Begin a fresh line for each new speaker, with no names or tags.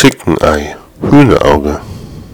Chicken Eye, Hühnerauge.